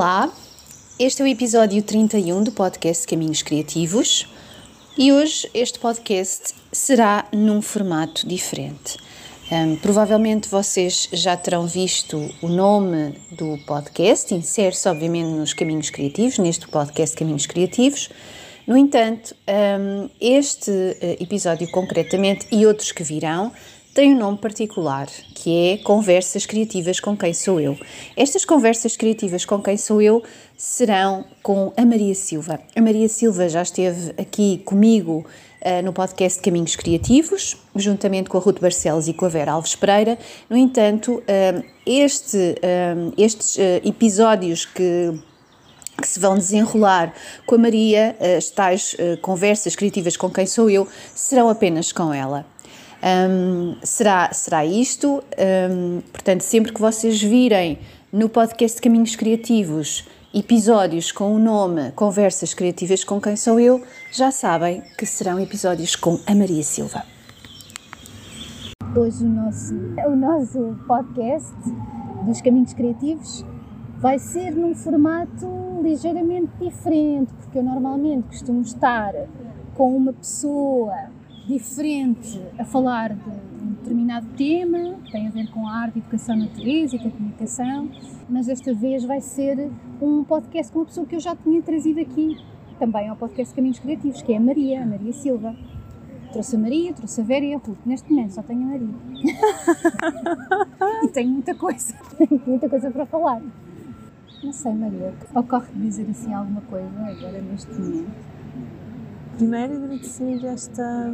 Olá, este é o episódio 31 do podcast Caminhos Criativos e hoje este podcast será num formato diferente. Um, provavelmente vocês já terão visto o nome do podcast, insere-se obviamente nos Caminhos Criativos, neste podcast Caminhos Criativos. No entanto, um, este eh, episódio concretamente e outros que virão tem um nome particular, que é Conversas Criativas com Quem Sou Eu. Estas conversas criativas com quem sou eu serão com a Maria Silva. A Maria Silva já esteve aqui comigo uh, no podcast Caminhos Criativos, juntamente com a Ruth Barcelos e com a Vera Alves Pereira. No entanto, uh, este, uh, estes episódios que que se vão desenrolar com a Maria, as tais conversas criativas com quem sou eu, serão apenas com ela. Um, será, será isto. Um, portanto, sempre que vocês virem no podcast Caminhos Criativos episódios com o nome Conversas Criativas com Quem Sou Eu, já sabem que serão episódios com a Maria Silva. Hoje o nosso, o nosso podcast dos Caminhos Criativos vai ser num formato ligeiramente diferente, porque eu normalmente costumo estar com uma pessoa diferente a falar de um determinado tema, que tem a ver com a arte, educação, natureza e com a comunicação, mas desta vez vai ser um podcast com uma pessoa que eu já tinha trazido aqui, também ao podcast Caminhos Criativos, que é a Maria, a Maria Silva. Trouxe a Maria, trouxe a Vera e a Ruth. Neste momento só tenho a Maria. e tenho muita coisa, muita coisa para falar. Não sei, Maria, ocorre dizer assim alguma coisa agora neste momento? Primeiro agradecer esta,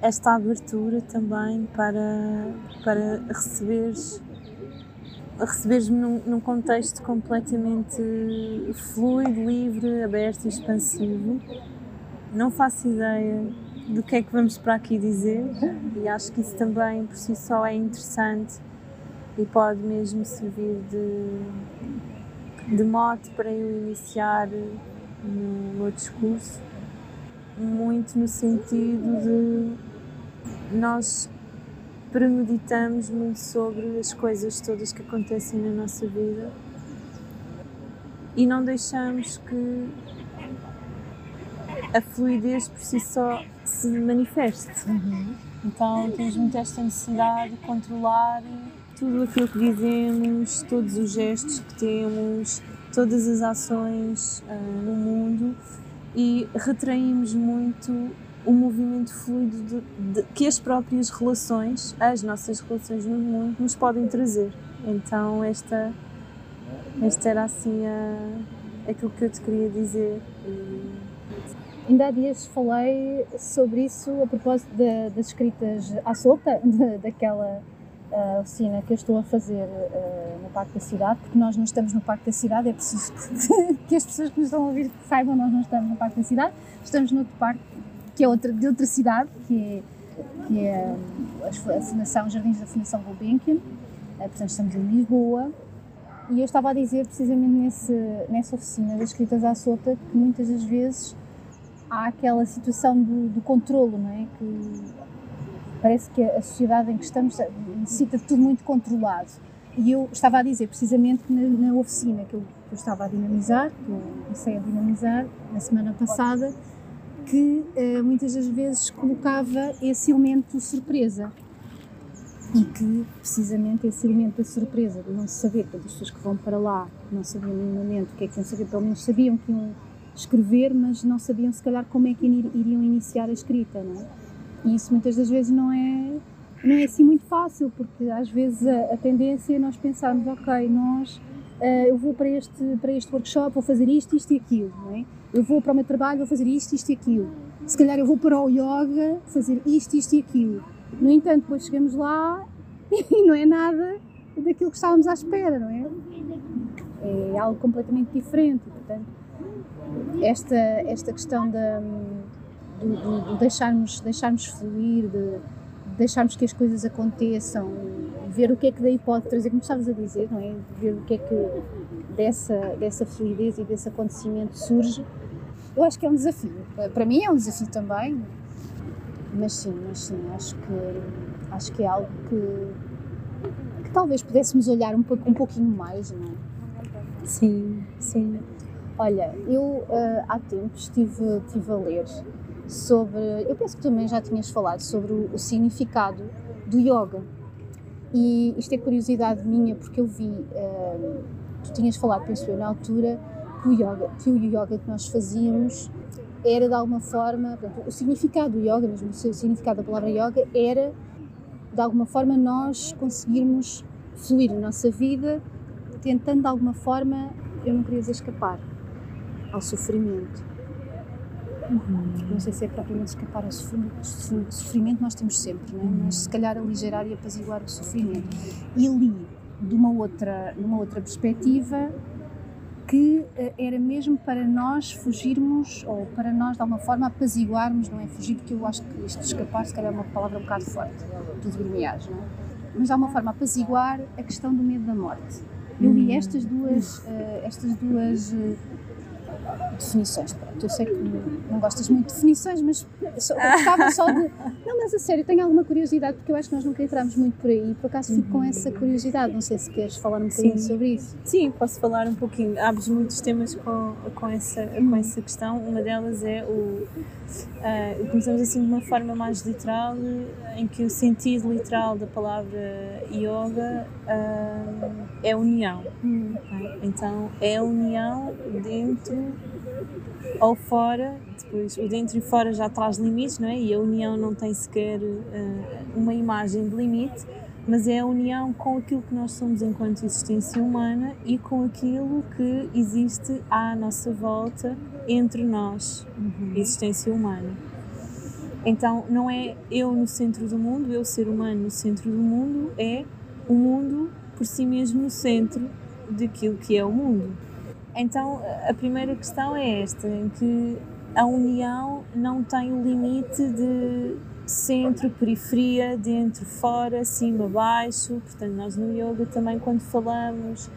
esta abertura também para, para receberes receberes-me num, num, contexto completamente fluido, livre, aberto e expansivo. Não faço ideia do que é que vamos para aqui dizer e acho que isso também por si só é interessante e pode mesmo servir de, de mote para eu iniciar no meu discurso muito no sentido de nós premeditamos muito sobre as coisas todas que acontecem na nossa vida e não deixamos que a fluidez por si só se manifeste. Uhum. Então temos muito esta necessidade de controlar tudo aquilo que dizemos, todos os gestos que temos, todas as ações uh, no mundo e retraímos muito o movimento fluido de, de, que as próprias relações, as nossas relações no mundo, nos podem trazer. Então, esta, esta era assim a, aquilo que eu te queria dizer. Ainda há dias falei sobre isso a propósito das escritas à solta, daquela uh, oficina que eu estou a fazer uh, no Parque da Cidade, porque nós não estamos no Parque da Cidade, é preciso que, que as pessoas que nos estão a ouvir saibam, nós não estamos no Parque da Cidade, estamos noutro parque que é outra, de outra cidade, que é, que é a Fundação Jardins da Fundação Gulbenkian, uh, portanto estamos em Lisboa, e eu estava a dizer precisamente nesse, nessa oficina das escritas à solta que muitas das vezes há aquela situação do, do controlo, não é? Que parece que a sociedade em que estamos necessita de tudo muito controlado. E eu estava a dizer, precisamente na, na oficina que eu, que eu, estava a dinamizar, que eu comecei a dinamizar na semana passada, que uh, muitas das vezes colocava esse elemento surpresa. e que precisamente esse elemento da surpresa, de não saber, portanto, as pessoas que vão para lá não sabiam minimamente o que é que iam saber, pelo menos sabiam que iam escrever, mas não sabiam se calhar como é que iriam iniciar a escrita, não é? E isso muitas das vezes não é, não é assim muito fácil, porque às vezes a, a tendência é nós pensarmos, ok, nós, uh, eu vou para este, para este workshop, vou fazer isto, isto e aquilo, não é? Eu vou para o meu trabalho, vou fazer isto, isto e aquilo. Se calhar eu vou para o yoga, fazer isto, isto e aquilo no entanto, depois chegamos lá e não é nada daquilo que estávamos à espera, não é? É algo completamente diferente. Portanto, esta, esta questão da, deixarmos, deixarmos fluir, de, de deixarmos que as coisas aconteçam, ver o que é que daí pode trazer, como estavas a dizer, não é? Ver o que é que dessa, dessa fluidez e desse acontecimento surge, eu acho que é um desafio. Para mim é um desafio também, mas sim, mas sim, acho que, acho que é algo que, que talvez pudéssemos olhar um, pouco, um pouquinho mais, não é? Sim, sim. Olha, eu uh, há tempos estive, estive a ler sobre, eu penso que também já tinhas falado sobre o, o significado do yoga. E isto é curiosidade minha porque eu vi, uh, tu tinhas falado, penso eu, na altura, que o yoga, que o yoga que nós fazíamos era de alguma forma, portanto, o significado do yoga, mesmo o significado da palavra yoga, era de alguma forma nós conseguirmos fluir a nossa vida tentando de alguma forma, eu não queria dizer escapar ao sofrimento. Uhum. Não sei se é propriamente escapar ao sofrimento, nós temos sempre, não é? mas se calhar aligerar e apaziguar o sofrimento. E li, de uma outra, numa outra perspectiva, que uh, era mesmo para nós fugirmos, ou para nós de alguma forma apaziguarmos, não é fugir, porque eu acho que isto de escapar se calhar é uma palavra um bocado forte, tudo grunhagem, não é? Mas de alguma forma apaziguar a questão do medo da morte. Eu li hum. estas duas, uh, estas duas uh, definições. Pronto, eu sei que não gostas muito de definições, mas só, gostava só de. Não, mas a sério, tenho alguma curiosidade, porque eu acho que nós nunca entramos muito por aí, por acaso fico com essa curiosidade. Não sei se queres falar um bocadinho Sim. sobre isso. Sim, posso falar um pouquinho. Abres muitos temas com, com, essa, com essa questão. Uma delas é o. Uh, começamos assim de uma forma mais literal, em que o sentido literal da palavra yoga uh, é união. Hum. Okay? Então, é a união dentro ou fora, depois o dentro e fora já traz limites, não é? E a união não tem sequer uh, uma imagem de limite, mas é a união com aquilo que nós somos enquanto existência humana e com aquilo que existe à nossa volta entre nós, uhum. existência humana. Então não é eu no centro do mundo, eu ser humano no centro do mundo, é o mundo por si mesmo no centro daquilo que é o mundo. Então, a primeira questão é esta, em que a união não tem o limite de centro, periferia, dentro, fora, cima, baixo. Portanto, nós no yoga também, quando falamos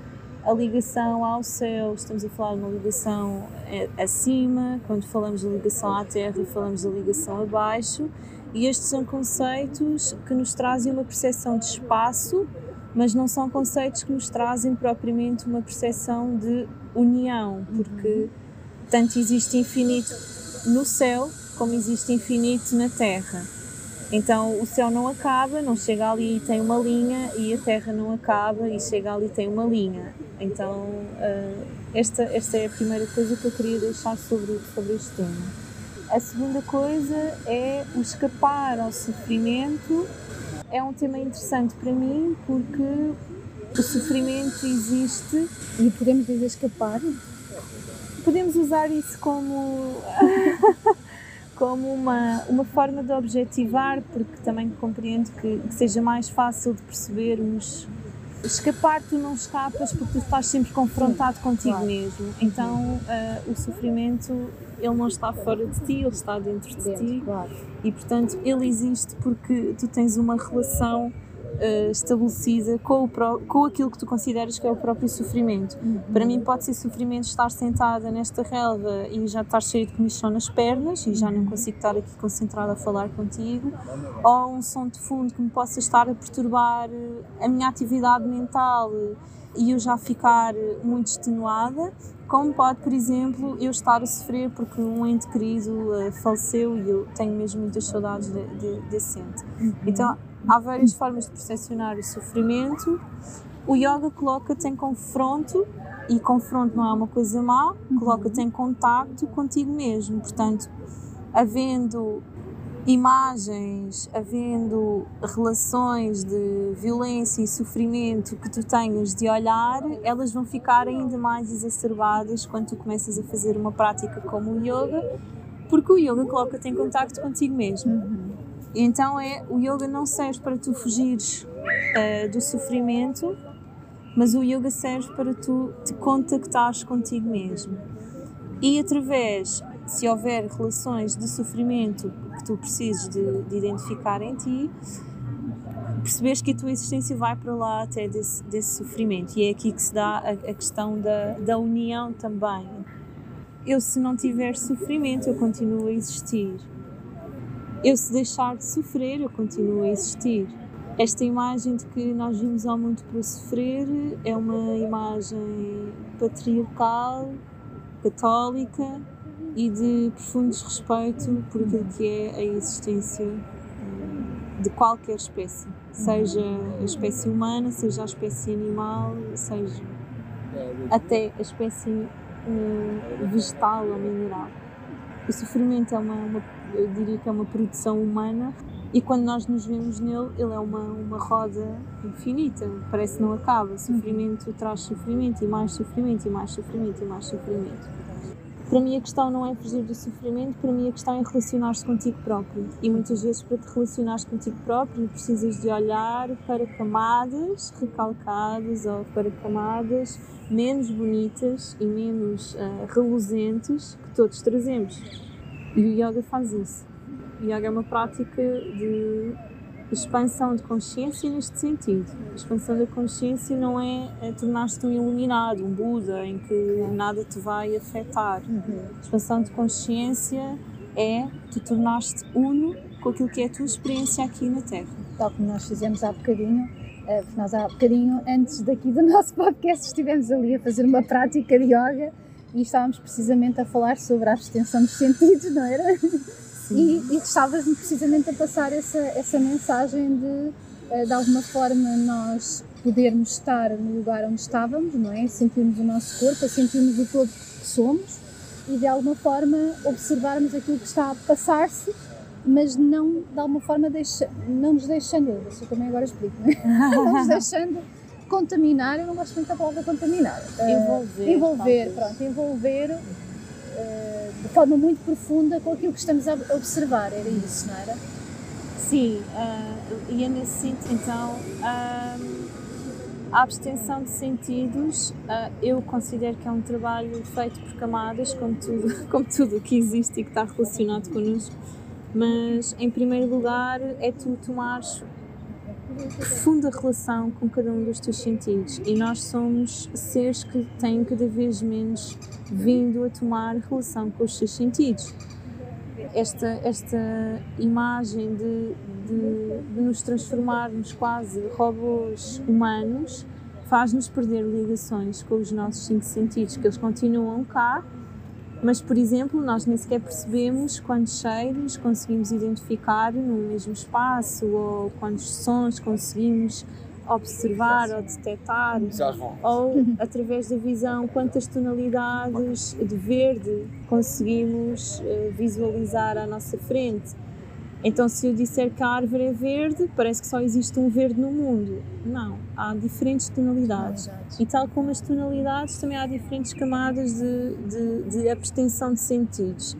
a ligação ao céu, estamos a falar de uma ligação eh, acima, quando falamos da ligação à terra, falamos da ligação abaixo. E estes são conceitos que nos trazem uma percepção de espaço, mas não são conceitos que nos trazem propriamente uma percepção de união, porque tanto existe infinito no céu como existe infinito na terra. Então o céu não acaba, não chega ali e tem uma linha, e a terra não acaba e chega ali e tem uma linha. Então uh, esta, esta é a primeira coisa que eu queria deixar sobre, sobre este tema. A segunda coisa é o escapar ao sofrimento. É um tema interessante para mim porque o sofrimento existe e podemos dizer escapar. Podemos usar isso como como uma, uma forma de objetivar, porque também compreendo que, que seja mais fácil de percebermos. Escapar, tu não escapas porque tu estás sempre confrontado contigo claro. mesmo. Então, uh, o sofrimento, ele não está fora de ti, ele está dentro de ti. Claro. E, portanto, ele existe porque tu tens uma relação uh, estabelecida com, o pro, com aquilo que tu consideras que é o próprio sofrimento. Uhum. Para mim, pode ser sofrimento estar sentada nesta relva e já estar cheio de comichão nas pernas e já não uhum. consigo estar aqui concentrada a falar contigo, ou um som de fundo que me possa estar a perturbar eh, a minha atividade mental e eu já ficar muito extenuada, Como pode, por exemplo, eu estar a sofrer porque um ente querido faleceu e eu tenho mesmo muitas saudades de, de, desse ente. Uhum. Então, há várias formas de percepcionar o sofrimento. O yoga coloca-te em confronto, e confronto não é uma coisa má, uhum. coloca-te em contacto contigo mesmo. Portanto, havendo imagens, havendo relações de violência e sofrimento que tu tenhas de olhar, elas vão ficar ainda mais exacerbadas quando tu começas a fazer uma prática como o yoga, porque o yoga coloca-te em contacto contigo mesmo. Uhum. Então é, o yoga não serve para tu fugires uh, do sofrimento, mas o yoga serve para tu te contactares contigo mesmo. E através se houver relações de sofrimento que tu precises de, de identificar em ti, perceberes que a tua existência vai para lá até desse, desse sofrimento. E é aqui que se dá a, a questão da, da união também. Eu, se não tiver sofrimento, eu continuo a existir. Eu, se deixar de sofrer, eu continuo a existir. Esta imagem de que nós vimos ao mundo para sofrer é uma imagem patriarcal, católica, e de profundo desrespeito por aquilo que é a existência eh, de qualquer espécie, seja a espécie humana, seja a espécie animal, seja até a espécie uh, vegetal ou mineral. O sofrimento é uma, uma, eu diria que é uma produção humana e quando nós nos vemos nele, ele é uma, uma roda infinita, parece que não acaba. Sofrimento traz sofrimento e mais sofrimento e mais sofrimento e mais sofrimento. Para mim a questão não é fugir do sofrimento, para mim a questão é relacionar-se contigo próprio. E muitas vezes para te relacionares contigo próprio precisas de olhar para camadas recalcadas ou para camadas menos bonitas e menos uh, reluzentes que todos trazemos. E o yoga faz isso. O yoga é uma prática de expansão de consciência neste sentido. A expansão da consciência não é, é tornar-te um iluminado, um Buda, em que nada te vai afetar. Uhum. Expansão de consciência é tu tornar-te uno com aquilo que é a tua experiência aqui na Terra. Tal como nós fizemos há bocadinho, eh, nós há bocadinho, antes daqui do nosso podcast, estivemos ali a fazer uma prática de yoga e estávamos precisamente a falar sobre a abstenção dos sentidos, não era? e, e estavas-me precisamente a passar essa, essa mensagem de, eh, de alguma forma, nós podermos estar no lugar onde estávamos, não é? Sentirmos o nosso corpo, sentirmos o todo que somos e de alguma forma observarmos aquilo que está a passar-se, mas não de alguma forma deixa, não nos deixando, eu também agora explico, não, é? não nos deixando contaminar, eu não gosto muito da palavra contaminar. Envolver. Uh, envolver, pronto, envolver uh, de forma muito profunda com aquilo que estamos a observar, era isso, não era? Sim, uh, e é nesse sentido, então, uh, a abstenção de sentidos, uh, eu considero que é um trabalho feito por camadas, como tudo, como tudo que existe e que está relacionado connosco, mas em primeiro lugar é tu tomares profunda relação com cada um dos teus sentidos e nós somos seres que têm cada vez menos vindo a tomar relação com os seus sentidos. Esta, esta imagem de, de, de nos transformarmos quase robôs humanos faz-nos perder ligações com os nossos cinco sentidos, que eles continuam cá, mas, por exemplo, nós nem sequer percebemos quantos cheiros conseguimos identificar no mesmo espaço ou quantos sons conseguimos observar ou detectar, ou através da visão, quantas tonalidades de verde conseguimos eh, visualizar à nossa frente. Então, se eu disser que a árvore é verde, parece que só existe um verde no mundo. Não, há diferentes tonalidades. E tal como as tonalidades, também há diferentes camadas de, de, de abstenção de sentidos.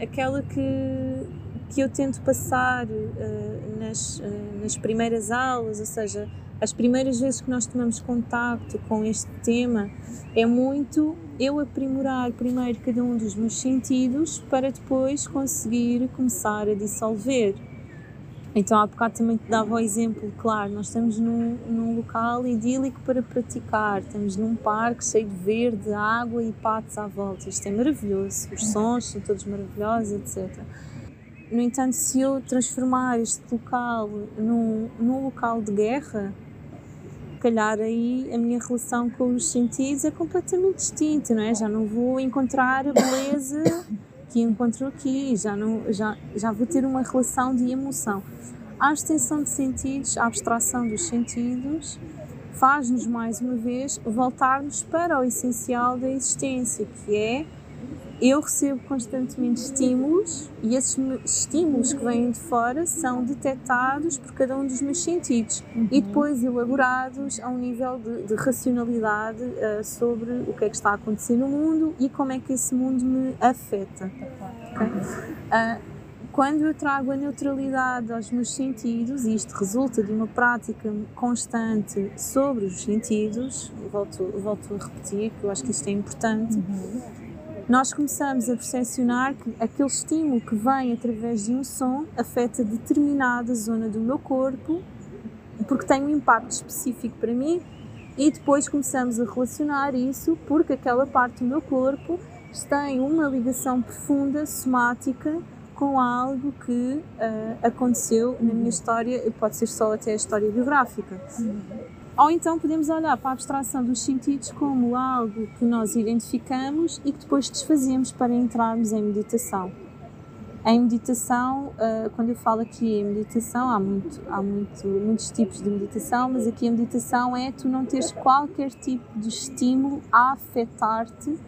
Aquela que, que eu tento passar uh, nas, uh, nas primeiras aulas, ou seja, as primeiras vezes que nós tomamos contacto com este tema, é muito eu aprimorar primeiro cada um dos meus sentidos para depois conseguir começar a dissolver. Então, há bocado também te dava o exemplo, claro, nós estamos num, num local idílico para praticar, estamos num parque cheio de verde, água e patos à volta. Isto é maravilhoso, os sons são todos maravilhosos, etc. No entanto, se eu transformar este local num, num local de guerra, calhar aí a minha relação com os sentidos é completamente distinta, não é? Já não vou encontrar a beleza que encontro aqui, já, não, já, já vou ter uma relação de emoção. A extensão de sentidos, a abstração dos sentidos, faz-nos mais uma vez voltarmos para o essencial da existência, que é eu recebo constantemente estímulos e esses estímulos que vêm de fora são detectados por cada um dos meus sentidos uhum. e depois elaborados a um nível de, de racionalidade uh, sobre o que é que está a acontecer no mundo e como é que esse mundo me afeta. Okay? Uh, quando eu trago a neutralidade aos meus sentidos, e isto resulta de uma prática constante sobre os sentidos, volto, volto a repetir, que eu acho que isto é importante. Uhum nós começamos a percepcionar que aquele estímulo que vem através de um som afeta determinada zona do meu corpo, porque tem um impacto específico para mim, e depois começamos a relacionar isso porque aquela parte do meu corpo tem uma ligação profunda, somática, com algo que uh, aconteceu na minha história, pode ser só até a história biográfica. Ou então podemos olhar para a abstração dos sentidos como algo que nós identificamos e que depois desfazemos para entrarmos em meditação. Em meditação, ah, quando eu falo aqui em meditação, há, muito, há muito, muitos tipos de meditação, mas aqui a meditação é tu não teres qualquer tipo de estímulo a afetar-te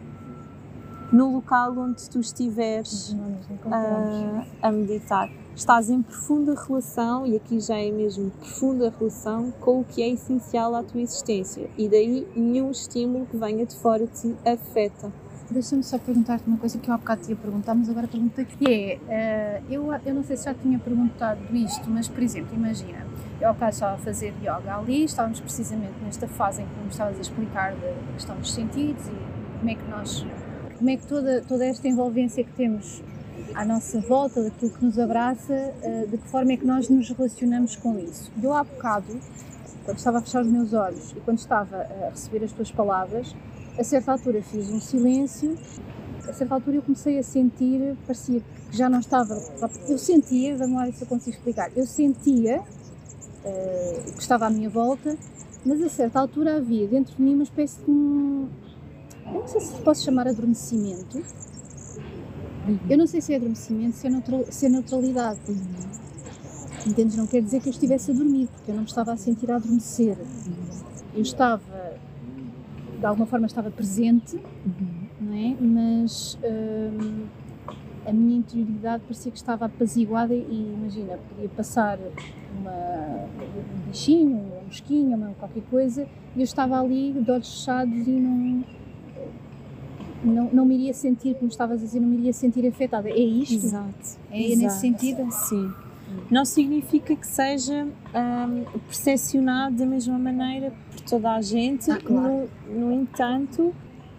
no local onde tu estiveres uh, a meditar estás em profunda relação, e aqui já é mesmo profunda relação, com o que é essencial à tua existência. E daí nenhum estímulo que venha de fora te afeta. Deixa-me só perguntar-te uma coisa que eu há bocado te ia perguntar, mas agora perguntei que é, uh, eu, eu não sei se já tinha perguntado isto, mas por exemplo, imagina, eu ao caso estava a fazer yoga ali, estávamos precisamente nesta fase em que me estavas a explicar da questão dos sentidos e como é que nós, como é que toda, toda esta envolvência que temos à nossa volta, daquilo que nos abraça, eh, de que forma é que nós nos relacionamos com isso. Eu há bocado, quando estava a fechar os meus olhos e quando estava a receber as tuas palavras, a certa altura fiz um silêncio, a certa altura eu comecei a sentir, parecia que já não estava, eu sentia, vamos lá ver se eu consigo explicar, eu sentia uh, o que estava à minha volta, mas a certa altura havia dentro de mim uma espécie de um, não sei se posso chamar adormecimento, Uhum. Eu não sei se é adormecimento, se é, neutral, se é neutralidade. Uhum. Entendes? Não quer dizer que eu estivesse a dormir, porque eu não me estava a sentir a adormecer. Eu estava, de alguma forma, estava presente, uhum. não é? Mas hum, a minha interioridade parecia que estava apaziguada e, imagina, podia passar uma, um bichinho, uma mosquinha, uma, qualquer coisa, e eu estava ali de olhos fechados e não não, não me iria sentir, como estavas a dizer, não me iria sentir afetada. É isto? Exato. É Exato. nesse sentido? Sim. Não significa que seja um, percepcionado da mesma maneira por toda a gente, ah, claro. no, no entanto,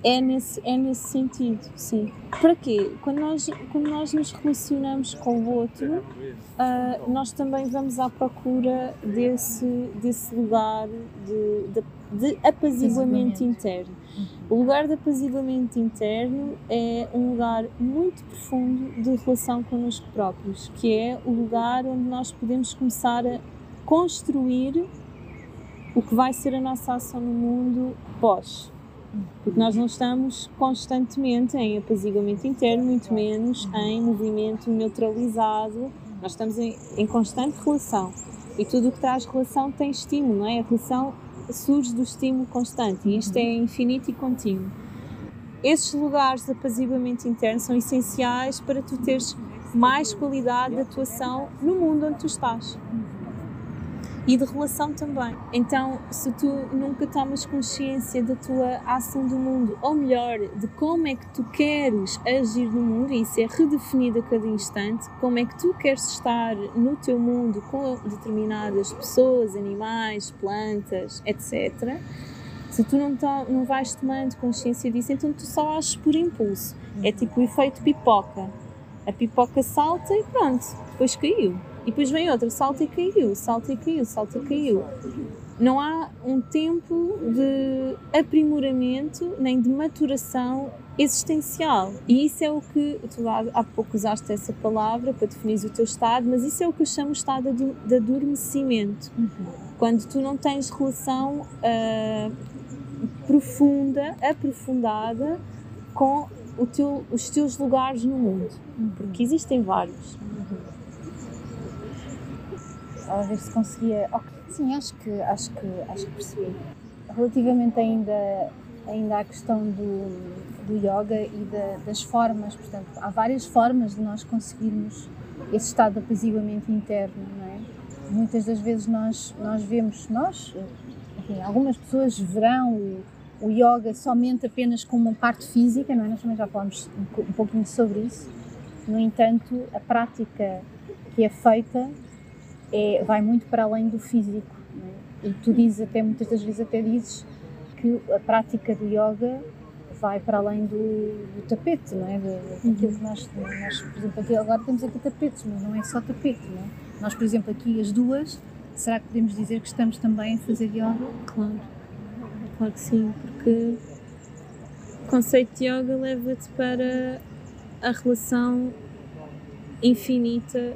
é nesse, é nesse sentido, sim. Para quê? Quando nós, quando nós nos relacionamos com o outro, uh, nós também vamos à procura desse, desse lugar de, de de apaziguamento interno. O lugar de apaziguamento interno é um lugar muito profundo de relação connosco próprios, que é o lugar onde nós podemos começar a construir o que vai ser a nossa ação no mundo pós. Porque nós não estamos constantemente em apaziguamento interno, muito menos em movimento neutralizado. Nós estamos em, em constante relação. E tudo o que traz relação tem estímulo, não é? A relação surge do estímulo constante e isto é infinito e contínuo. Esses lugares de apaziguamento interno são essenciais para tu teres mais qualidade de atuação no mundo onde tu estás e de relação também. Então, se tu nunca tomas consciência da tua ação do mundo, ou melhor, de como é que tu queres agir no mundo, e isso é redefinido a cada instante, como é que tu queres estar no teu mundo com determinadas pessoas, animais, plantas, etc. Se tu não, to não vais tomando consciência disso, então tu só ages por impulso. É tipo o efeito pipoca. A pipoca salta e pronto, depois caiu. E depois vem outra, salta e caiu, salta e caiu, salta e caiu. Não há um tempo de aprimoramento nem de maturação existencial. E isso é o que tu há, pouco usaste essa palavra para definir o teu estado, mas isso é o que eu chamo estado de adormecimento. Uhum. Quando tu não tens relação uh, profunda, aprofundada com teu, os teus lugares no mundo, porque existem vários. A ver se conseguia. sim, acho que, acho que, acho que percebi. Relativamente ainda, ainda à questão do, do yoga e da, das formas, portanto, há várias formas de nós conseguirmos esse estado de apaziguamento interno, não é? Muitas das vezes nós, nós vemos, nós, enfim, algumas pessoas verão o, o yoga somente apenas como uma parte física, não é? Nós também já falamos um, um pouquinho sobre isso. No entanto, a prática que é feita é, vai muito para além do físico. É? E tu dizes até, muitas das vezes até dizes que a prática do yoga vai para além do, do tapete, não é? Daquilo que nós, nós, por exemplo, aqui, agora temos aqui tapetes, mas não é só tapete, não é? Nós, por exemplo, aqui as duas, será que podemos dizer que estamos também a fazer yoga? Claro, claro que sim, porque o conceito de yoga leva-te para a relação infinita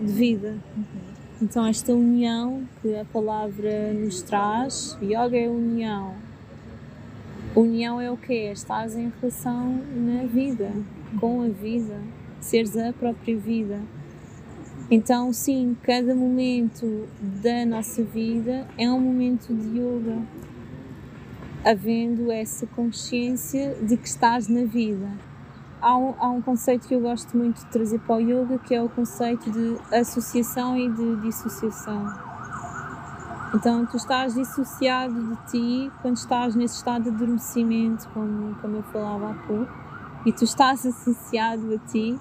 de vida. Uhum. Então, esta união que a palavra nos traz, yoga é união. União é o quê? Estás em relação na vida, com a vida, seres a própria vida. Então, sim, cada momento da nossa vida é um momento de yoga, havendo essa consciência de que estás na vida. Há um, há um conceito que eu gosto muito de trazer para o yoga que é o conceito de associação e de dissociação. Então, tu estás dissociado de ti quando estás nesse estado de adormecimento, como, como eu falava há pouco, e tu estás associado a ti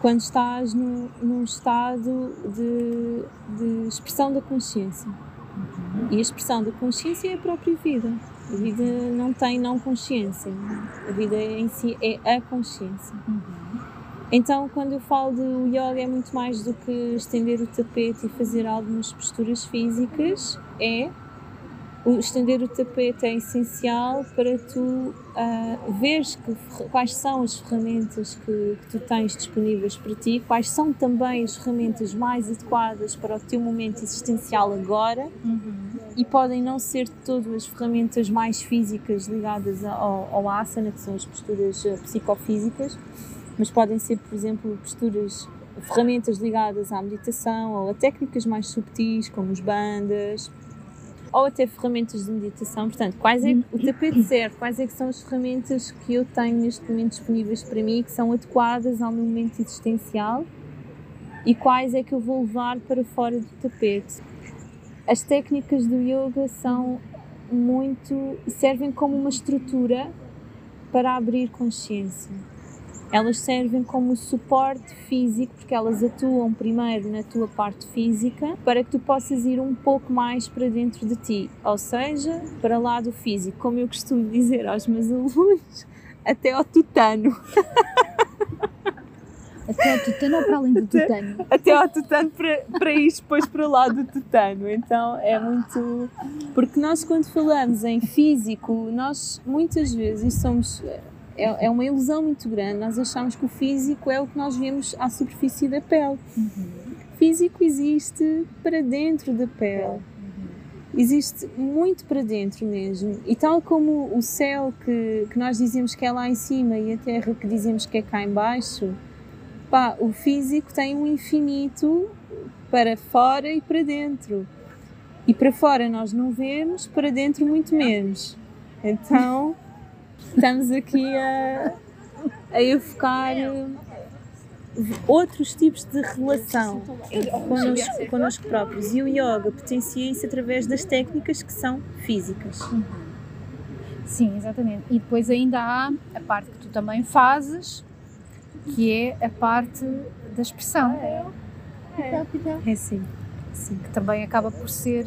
quando estás no, num estado de, de expressão da consciência. E a expressão da consciência é a própria vida. A vida não tem não consciência. A vida em si é a consciência. Uhum. Então, quando eu falo de yoga, é muito mais do que estender o tapete e fazer algumas posturas físicas, é o estender o tapete é essencial para tu uh, veres que, quais são as ferramentas que, que, tu tens disponíveis para ti, quais são também as ferramentas mais adequadas para o teu momento existencial agora uhum. E podem não ser todas as ferramentas mais físicas ligadas ao, ao asana, que são as posturas uh, psicofísicas, mas podem ser, por exemplo, posturas ferramentas ligadas à meditação ou a técnicas mais subtis, como os bandas, ou até ferramentas de meditação. Portanto, quais é o tapete certo, quais é que são as ferramentas que eu tenho neste momento disponíveis para mim que são adequadas ao meu momento existencial e quais é que eu vou levar para fora do tapete. As técnicas do yoga são muito servem como uma estrutura para abrir consciência. Elas servem como suporte físico, porque elas atuam primeiro na tua parte física, para que tu possas ir um pouco mais para dentro de ti, ou seja, para lá do físico, como eu costumo dizer aos meus alunos, até ao tutano. Até ao tutano ou para além do tutano? Até, ao tutano para, para ir depois para lá do tutano. Então é muito. Porque nós, quando falamos em físico, nós muitas vezes somos é, é uma ilusão muito grande. Nós achamos que o físico é o que nós vemos à superfície da pele. Uhum. Físico existe para dentro da pele. Existe muito para dentro mesmo. E tal como o céu que, que nós dizemos que é lá em cima e a terra que dizemos que é cá em baixo, pá, o físico tem um infinito para fora e para dentro. E para fora nós não vemos, para dentro muito menos. Então estamos aqui a, a evocar outros tipos de relação connosco, connosco próprios. E o yoga potencia isso através das técnicas que são físicas. Sim, exatamente. E depois ainda há a parte que tu também fazes, que é a parte da expressão. É, é, é sim. sim. Que também acaba por ser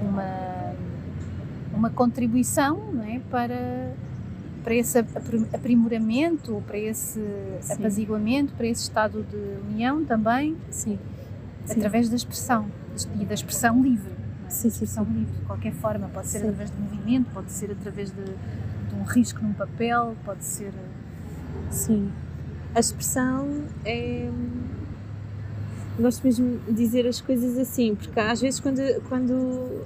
uma uma contribuição não é, para, para esse aprimoramento, para esse Sim. apaziguamento, para esse estado de união também, Sim. através Sim. da expressão e da expressão livre. Sim, sim, expressão livre, de qualquer forma, pode ser através de movimento, pode ser através de, de um risco num papel, pode ser. Sim. A expressão é. Gosto mesmo de dizer as coisas assim, porque às vezes quando, quando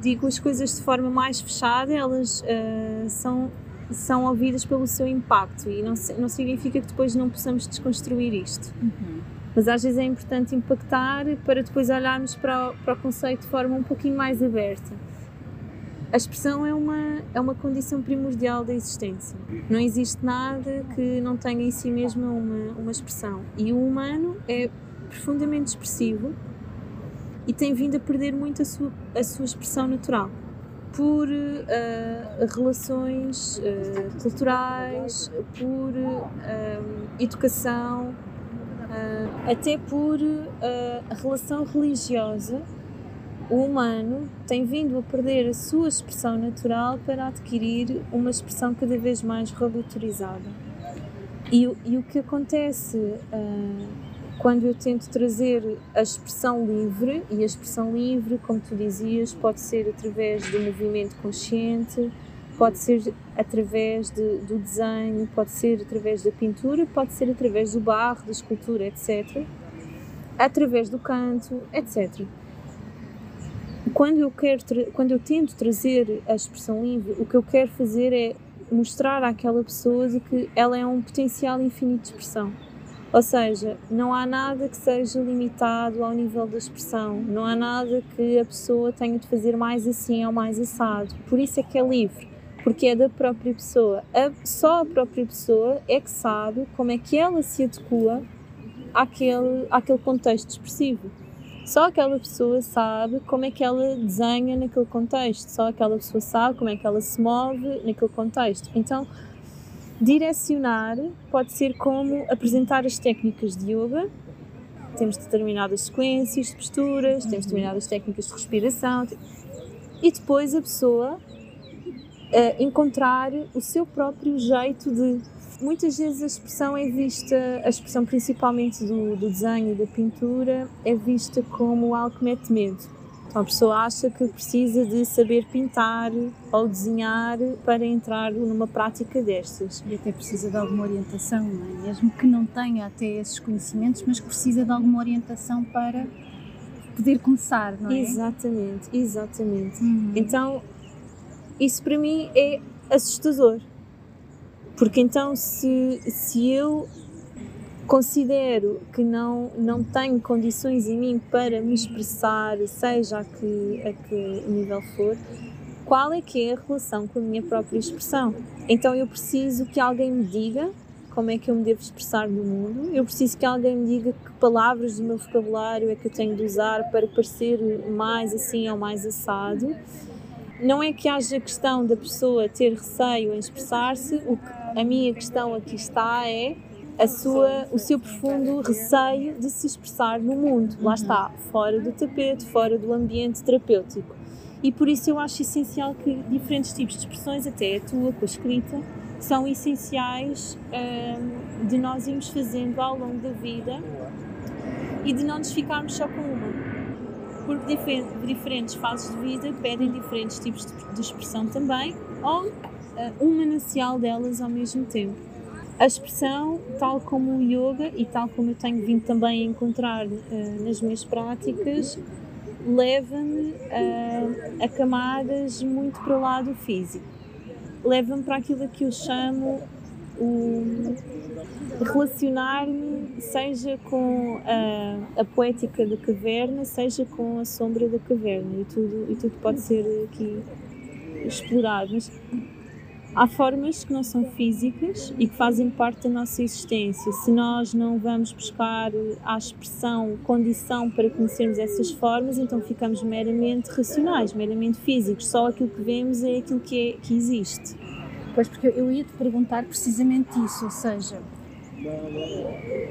digo as coisas de forma mais fechada, elas uh, são, são ouvidas pelo seu impacto e não, não significa que depois não possamos desconstruir isto. Uhum. Mas às vezes é importante impactar para depois olharmos para o, para o conceito de forma um pouquinho mais aberta. A expressão é uma, é uma condição primordial da existência. Não existe nada que não tenha em si mesmo uma, uma expressão. E o humano é profundamente expressivo e tem vindo a perder muito a sua, a sua expressão natural por uh, relações uh, culturais, por uh, educação, até por a relação religiosa o humano tem vindo a perder a sua expressão natural para adquirir uma expressão cada vez mais robotorizada. E, e o que acontece uh, quando eu tento trazer a expressão livre, e a expressão livre, como tu dizias, pode ser através do movimento consciente, pode ser através de, do desenho, pode ser através da pintura, pode ser através do barro, da escultura, etc. Através do canto, etc quando eu quero quando eu tento trazer a expressão livre o que eu quero fazer é mostrar àquela pessoa de que ela é um potencial infinito de expressão. Ou seja não há nada que seja limitado ao nível da expressão. Não há nada que a pessoa tenha de fazer mais assim ou mais assado. Por isso é que é livre porque é da própria pessoa. A, só a própria pessoa é que sabe como é que ela se adequa àquele, àquele contexto expressivo só aquela pessoa sabe como é que ela desenha naquele contexto, só aquela pessoa sabe como é que ela se move naquele contexto. Então, direcionar pode ser como apresentar as técnicas de yoga. Temos determinadas sequências de posturas, temos determinadas técnicas de respiração e depois a pessoa uh, encontrar o seu próprio jeito de Muitas vezes a expressão é vista, a expressão principalmente do, do desenho e da pintura, é vista como algo que mete medo. Então a pessoa acha que precisa de saber pintar ou desenhar para entrar numa prática destas. E até precisa de alguma orientação, é? Mesmo que não tenha até esses conhecimentos, mas que precisa de alguma orientação para poder começar, não é? Exatamente, exatamente. Uhum. Então, isso para mim é assustador. Porque então, se, se eu considero que não, não tenho condições em mim para me expressar, seja a que, a que nível for, qual é que é a relação com a minha própria expressão? Então eu preciso que alguém me diga como é que eu me devo expressar no mundo, eu preciso que alguém me diga que palavras do meu vocabulário é que eu tenho de usar para parecer mais assim ou mais assado. Não é que haja questão da pessoa ter receio em expressar-se, o que a minha questão aqui está é a sua, o seu profundo receio de se expressar no mundo. Lá está, fora do tapete, fora do ambiente terapêutico. E por isso eu acho essencial que diferentes tipos de expressões, até a tua com a escrita, são essenciais hum, de nós irmos fazendo ao longo da vida e de não nos ficarmos só com uma. Porque diferentes fases de vida pedem diferentes tipos de expressão também, ou um manancial delas ao mesmo tempo. A expressão, tal como o yoga e tal como eu tenho vindo também a encontrar uh, nas minhas práticas, leva-me a, a camadas muito para o lado físico. Leva-me para aquilo que eu chamo o relacionar-me, seja com a, a, poética da caverna, seja com a sombra da caverna, e tudo, e tudo pode ser aqui explorado. Mas Há formas que não são físicas e que fazem parte da nossa existência. Se nós não vamos buscar a expressão, condição para conhecermos essas formas, então ficamos meramente racionais, meramente físicos. Só aquilo que vemos é aquilo que, é, que existe. Pois, porque eu ia te perguntar precisamente isso, ou seja,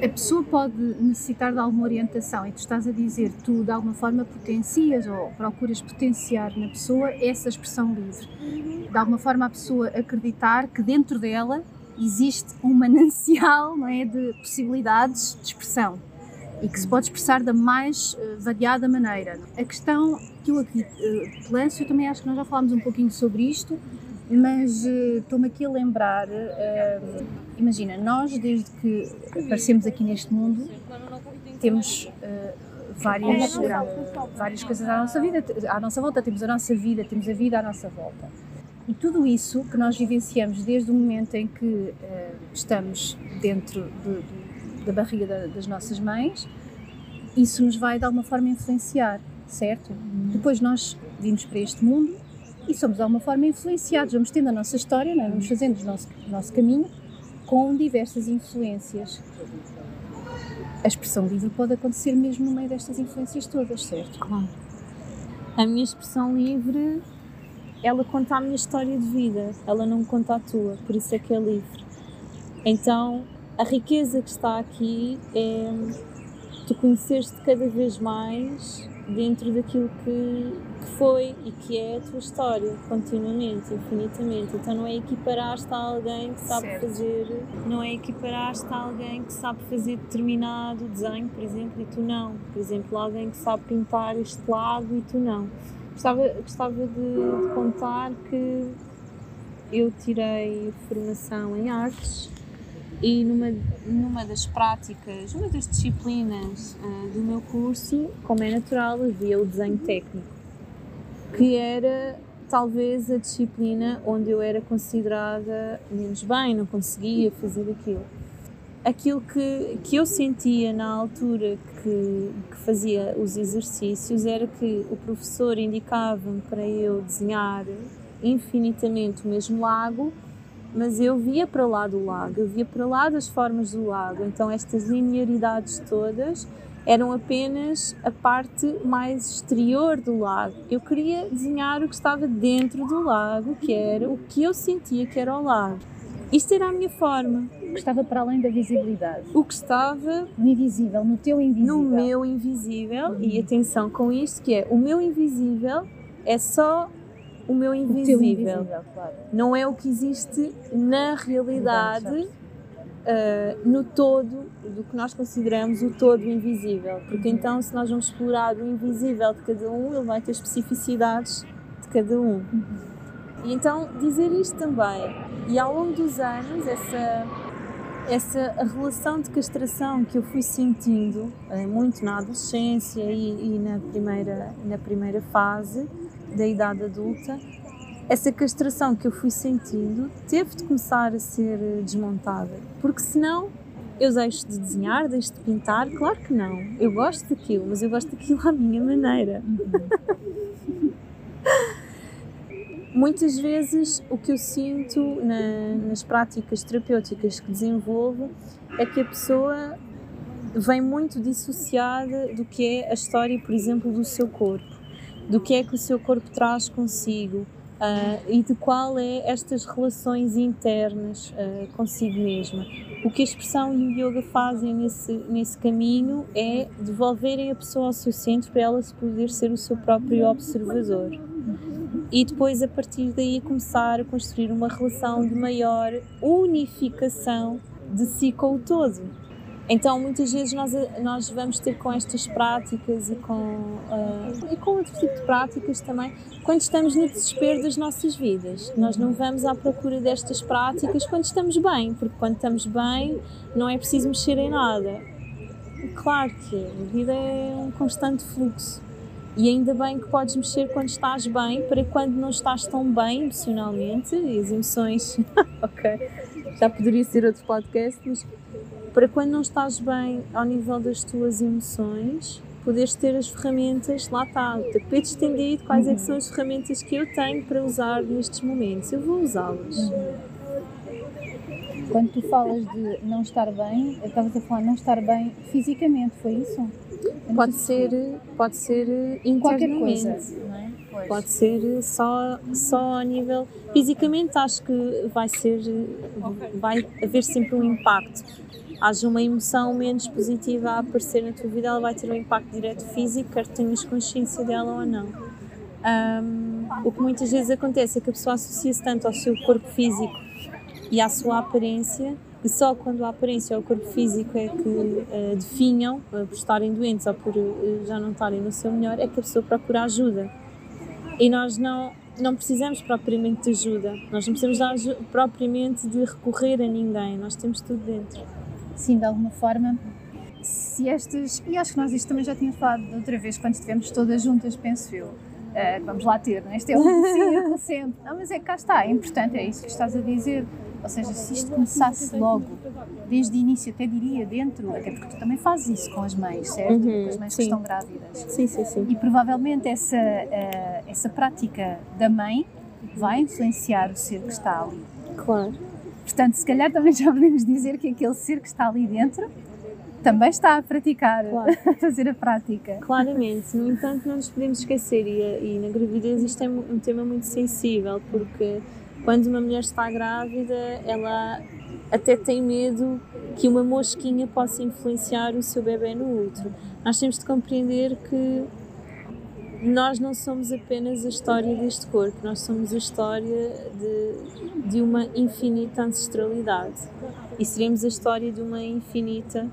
a pessoa pode necessitar de alguma orientação e tu estás a dizer tu de alguma forma potencias ou procuras potenciar na pessoa essa expressão livre. De alguma forma a pessoa acreditar que dentro dela existe um manancial não é, de possibilidades de expressão e que se pode expressar da mais uh, variada maneira. A questão que eu aqui te lanço, eu também acho que nós já falámos um pouquinho sobre isto, mas uh, estou-me aqui a lembrar, uh, imagina, nós desde que aparecemos aqui neste mundo temos uh, várias, várias coisas à nossa vida, à nossa volta, temos a nossa vida, temos a vida à nossa volta. E tudo isso que nós vivenciamos desde o momento em que estamos dentro de, de, da barriga da, das nossas mães, isso nos vai de alguma forma influenciar, certo? Depois nós vimos para este mundo e somos de alguma forma influenciados, vamos tendo a nossa história, é? vamos fazendo o nosso, o nosso caminho com diversas influências. A expressão livre pode acontecer mesmo no meio destas influências todas, certo? Claro. A minha expressão livre, ela conta a minha história de vida, ela não conta a tua, por isso é que é livre. Então, a riqueza que está aqui é tu conheceres-te cada vez mais dentro daquilo que, que foi e que é a tua história, continuamente, infinitamente. Então não é equiparar-te a alguém que sabe certo. fazer, não é equiparar-te a alguém que sabe fazer determinado desenho, por exemplo, e tu não. Por exemplo, alguém que sabe pintar este lago e tu não. Gostava, gostava de, de contar que eu tirei formação em artes e numa, numa das práticas, uma das disciplinas uh, do meu curso, como é natural, havia o desenho técnico, que era talvez a disciplina onde eu era considerada menos bem, não conseguia fazer aquilo. Aquilo que, que eu sentia na altura que, que fazia os exercícios era que o professor indicava-me para eu desenhar infinitamente o mesmo lago mas eu via para lá do lago, eu via para lá das formas do lago. Então estas linearidades todas eram apenas a parte mais exterior do lago. Eu queria desenhar o que estava dentro do lago, que era o que eu sentia que era o lago. Isto era a minha forma. O que estava para além da visibilidade. O que estava no invisível, no teu invisível. No meu invisível. E atenção com isto que é o meu invisível é só o meu invisível. O invisível claro. Não é o que existe na realidade, uh, no todo, do que nós consideramos o todo invisível. Porque uhum. então, se nós vamos explorar o invisível de cada um, ele vai ter especificidades de cada um. Uhum. E então, dizer isto também. E ao longo dos anos, essa essa relação de castração que eu fui sentindo muito na adolescência e, e, na primeira na primeira fase da idade adulta, essa castração que eu fui sentindo teve de começar a ser desmontada, porque senão eu deixo de desenhar, deixo de pintar, claro que não. Eu gosto daquilo, mas eu gosto daquilo à minha maneira. Muitas vezes o que eu sinto na, nas práticas terapêuticas que desenvolvo é que a pessoa vem muito dissociada do que é a história, por exemplo, do seu corpo do que é que o seu corpo traz consigo uh, e de qual é estas relações internas uh, consigo mesma. O que a expressão e o yoga fazem nesse, nesse caminho é devolverem a pessoa ao seu centro para ela poder ser o seu próprio observador. E depois, a partir daí, começar a construir uma relação de maior unificação de si com o todo então, muitas vezes nós, nós vamos ter com estas práticas e com, uh, e com outro tipo de práticas também, quando estamos no desespero das nossas vidas. Nós não vamos à procura destas práticas quando estamos bem, porque quando estamos bem não é preciso mexer em nada. Claro que a vida é um constante fluxo. E ainda bem que podes mexer quando estás bem, para quando não estás tão bem emocionalmente, e as emoções, ok, já poderia ser outro podcast, mas para quando não estás bem ao nível das tuas emoções, poderes ter as ferramentas, lá está, o tapete estendido, quais é que são as ferramentas que eu tenho para usar nestes momentos, eu vou usá-las. Quando tu falas de não estar bem, estavas a falar não estar bem fisicamente, foi isso? Pode ser, pode ser internamente. Qualquer coisa, não é? Pois. Pode ser só, só a nível. Fisicamente, acho que vai ser. Vai haver sempre um impacto haja uma emoção menos positiva a aparecer na tua vida, ela vai ter um impacto direto físico, quer tenhas consciência dela ou não. Um, o que muitas vezes acontece é que a pessoa associa-se tanto ao seu corpo físico e à sua aparência, que só quando a aparência ou o corpo físico é que uh, definham, uh, por estarem doentes ou por uh, já não estarem no seu melhor, é que a pessoa procura ajuda. E nós não, não precisamos propriamente de ajuda, nós não precisamos de, propriamente de recorrer a ninguém, nós temos tudo dentro. Sim, de alguma forma, se estas, e acho que nós isto também já tínhamos falado outra vez, quando estivemos todas juntas, penso eu, uh, vamos lá ter, né? este é um círculo sempre. Não, mas é que cá está, é importante, é isso que estás a dizer. Ou seja, se isto começasse logo, desde o início, até diria dentro, até porque tu também fazes isso com as mães, certo? Uhum, com as mães sim. que estão grávidas. Sim, sim, sim. E provavelmente essa, uh, essa prática da mãe vai influenciar o ser que está ali. Claro. Portanto, se calhar também já podemos dizer que aquele ser que está ali dentro também está a praticar, claro. a fazer a prática. Claramente, no entanto, não nos podemos esquecer, e, e na gravidez isto é um tema muito sensível, porque quando uma mulher está grávida, ela até tem medo que uma mosquinha possa influenciar o seu bebê no útero. Nós temos de compreender que nós não somos apenas a história deste corpo, nós somos a história de, de uma infinita ancestralidade e seremos a história de uma infinita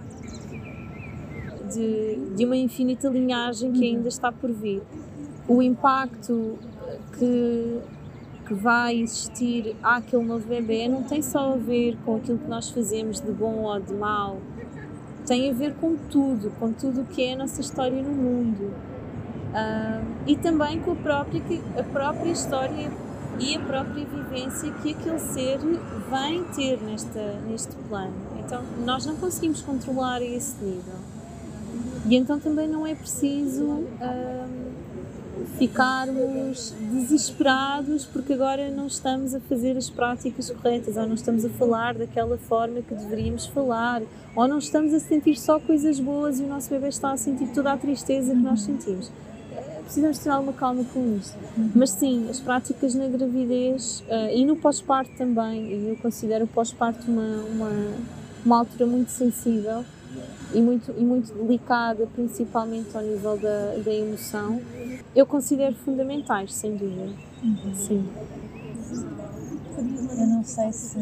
de, de uma infinita linhagem que ainda está por vir. O impacto que, que vai existir àquele novo bebê não tem só a ver com aquilo que nós fazemos de bom ou de mau, tem a ver com tudo, com tudo o que é a nossa história no mundo. Uh, e também com a própria, a própria história e a própria vivência que aquele ser vem ter nesta, neste plano. Então, nós não conseguimos controlar esse nível. E então também não é preciso ficarmos desesperados porque agora não estamos a fazer as práticas corretas ou não estamos a falar daquela forma que deveríamos falar ou não estamos a sentir só coisas boas e o nosso bebê está a sentir toda a tristeza que nós sentimos. Precisamos ter alguma calma com isto. Mas sim, as práticas na gravidez uh, e no pós-parto também, eu considero o pós-parto uma, uma, uma altura muito sensível e muito, e muito delicada, principalmente ao nível da, da emoção, eu considero fundamentais, sem dúvida. Uhum. Sim. Eu não sei se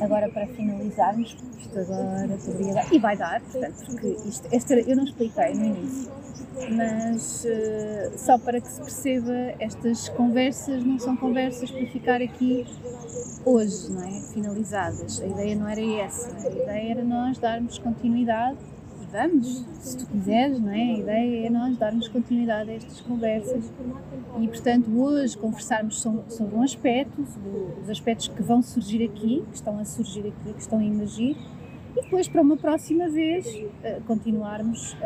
agora para finalizarmos, isto agora poderia dar, e vai dar, portanto, porque isto, esta, eu não expliquei no início, mas uh, só para que se perceba, estas conversas não são conversas para ficar aqui hoje, não é? Finalizadas. A ideia não era essa, a ideia era nós darmos continuidade e vamos, se tu quiseres, não é? A ideia é nós darmos continuidade a estas conversas e, portanto, hoje conversarmos sobre um aspecto, sobre os aspectos que vão surgir aqui, que estão a surgir aqui, que estão a emergir e depois para uma próxima vez uh, continuarmos uh,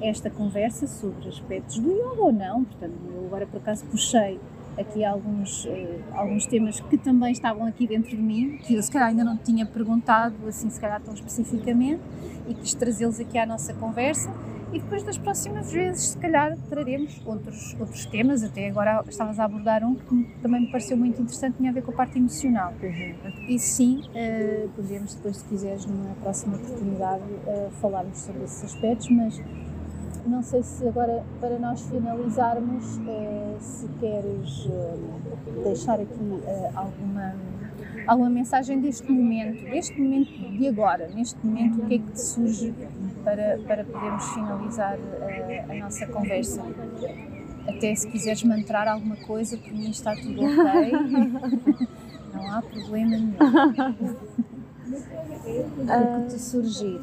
esta conversa sobre aspectos do yoga ou não, portanto eu agora por acaso puxei aqui alguns, uh, alguns temas que também estavam aqui dentro de mim, que eu se calhar ainda não tinha perguntado assim se calhar tão especificamente e quis trazê-los aqui à nossa conversa e depois das próximas vezes se calhar traremos outros, outros temas, até agora estavas a abordar um que também me pareceu muito interessante, tinha a ver com a parte emocional. Uhum. E sim, uh, poderíamos depois, se quiseres, numa próxima oportunidade, uh, falarmos sobre esses aspectos, mas não sei se agora, para nós finalizarmos, uh, se queres deixar aqui alguma alguma mensagem deste momento, deste momento de agora, neste momento, o que é que te surge para, para podermos finalizar a, eh, a nossa conversa? Até se quiseres mantrar alguma coisa, por mim está tudo ok, não há problema nenhum. o que te surgir?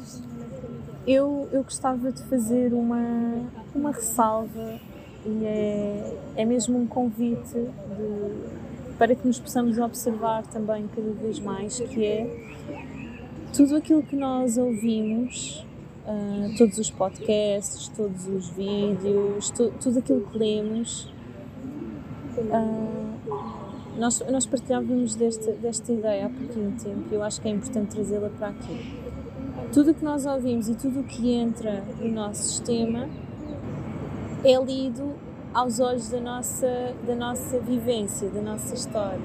Eu, eu gostava de fazer uma, uma ressalva e é, é mesmo um convite de, para que nos possamos observar também cada vez mais, que é tudo aquilo que nós ouvimos, uh, todos os podcasts, todos os vídeos, tu, tudo aquilo que lemos, uh, nós, nós partilhávamos desta, desta ideia há pouquinho tempo e eu acho que é importante trazê-la para aqui. Tudo o que nós ouvimos e tudo o que entra no nosso sistema é lido aos olhos da nossa, da nossa vivência, da nossa história.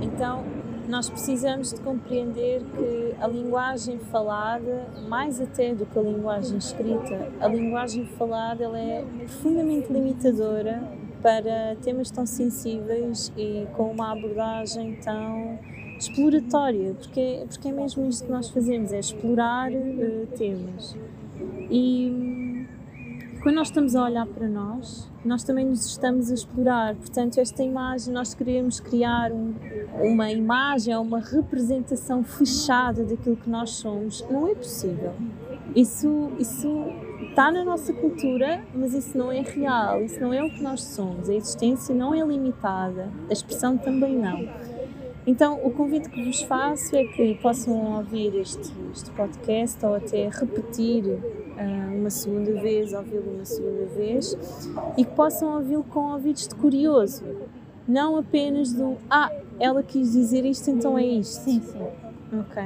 Então, nós precisamos de compreender que a linguagem falada, mais até do que a linguagem escrita, a linguagem falada ela é profundamente limitadora para temas tão sensíveis e com uma abordagem tão exploratória, porque, porque é mesmo isto que nós fazemos, é explorar uh, temas. E quando nós estamos a olhar para nós, nós também nos estamos a explorar. Portanto, esta imagem, nós queremos criar um, uma imagem, uma representação fechada daquilo que nós somos, não é possível. Isso, isso está na nossa cultura, mas isso não é real, isso não é o que nós somos. A existência não é limitada, a expressão também não. Então, o convite que vos faço é que possam ouvir este, este podcast ou até repetir uh, uma segunda vez, ouvi-lo uma segunda vez e que possam ouvi-lo com ouvidos de curioso, não apenas do ah, ela quis dizer isto, então é isto. Sim, sim. Ok.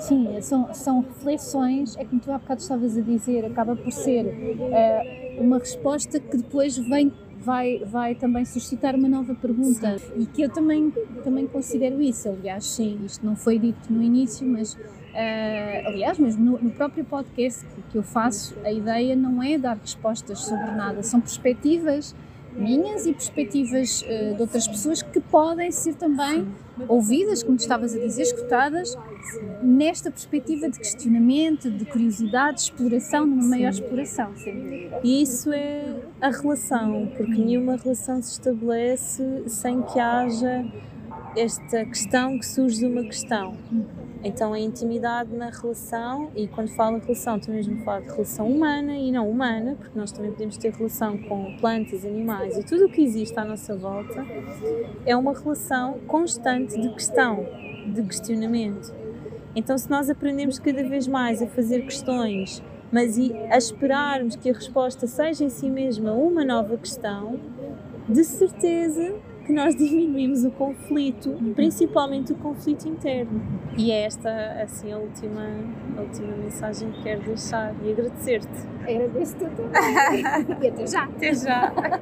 Sim, são, são reflexões, é como tu há bocado estavas a dizer, acaba por ser uh, uma resposta que depois vem vai, vai também suscitar uma nova pergunta Sim. e que eu também, também considero isso, aliás, Sim. isto não foi dito no início, mas Uh, aliás, mesmo no, no, próprio podcast que, que eu faço, a ideia não é dar respostas sobre nada, são perspectivas minhas e perspectivas uh, de outras pessoas que podem ser também ouvidas, como estavas a dizer, escutadas, nesta perspectiva de questionamento, de curiosidade, de exploração, numa Sim. maior exploração, dúvida. E isso é a relação, porque nenhuma relação se estabelece sem que haja esta questão que surge de uma questão. Então, a intimidade na relação, e quando falo relação, estou mesmo a falar de relação humana e não humana, porque nós também podemos ter relação com plantas, animais e tudo o que existe à nossa volta, é uma relação constante de questão, de questionamento. Então, se nós aprendemos cada vez mais a fazer questões, mas a esperarmos que a resposta seja em si mesma uma nova questão, de certeza que nós diminuímos o conflito, principalmente o conflito interno. E é esta, assim, a última, a última mensagem que quero deixar e agradecer-te. Agradeço-te também. e até já. Até já.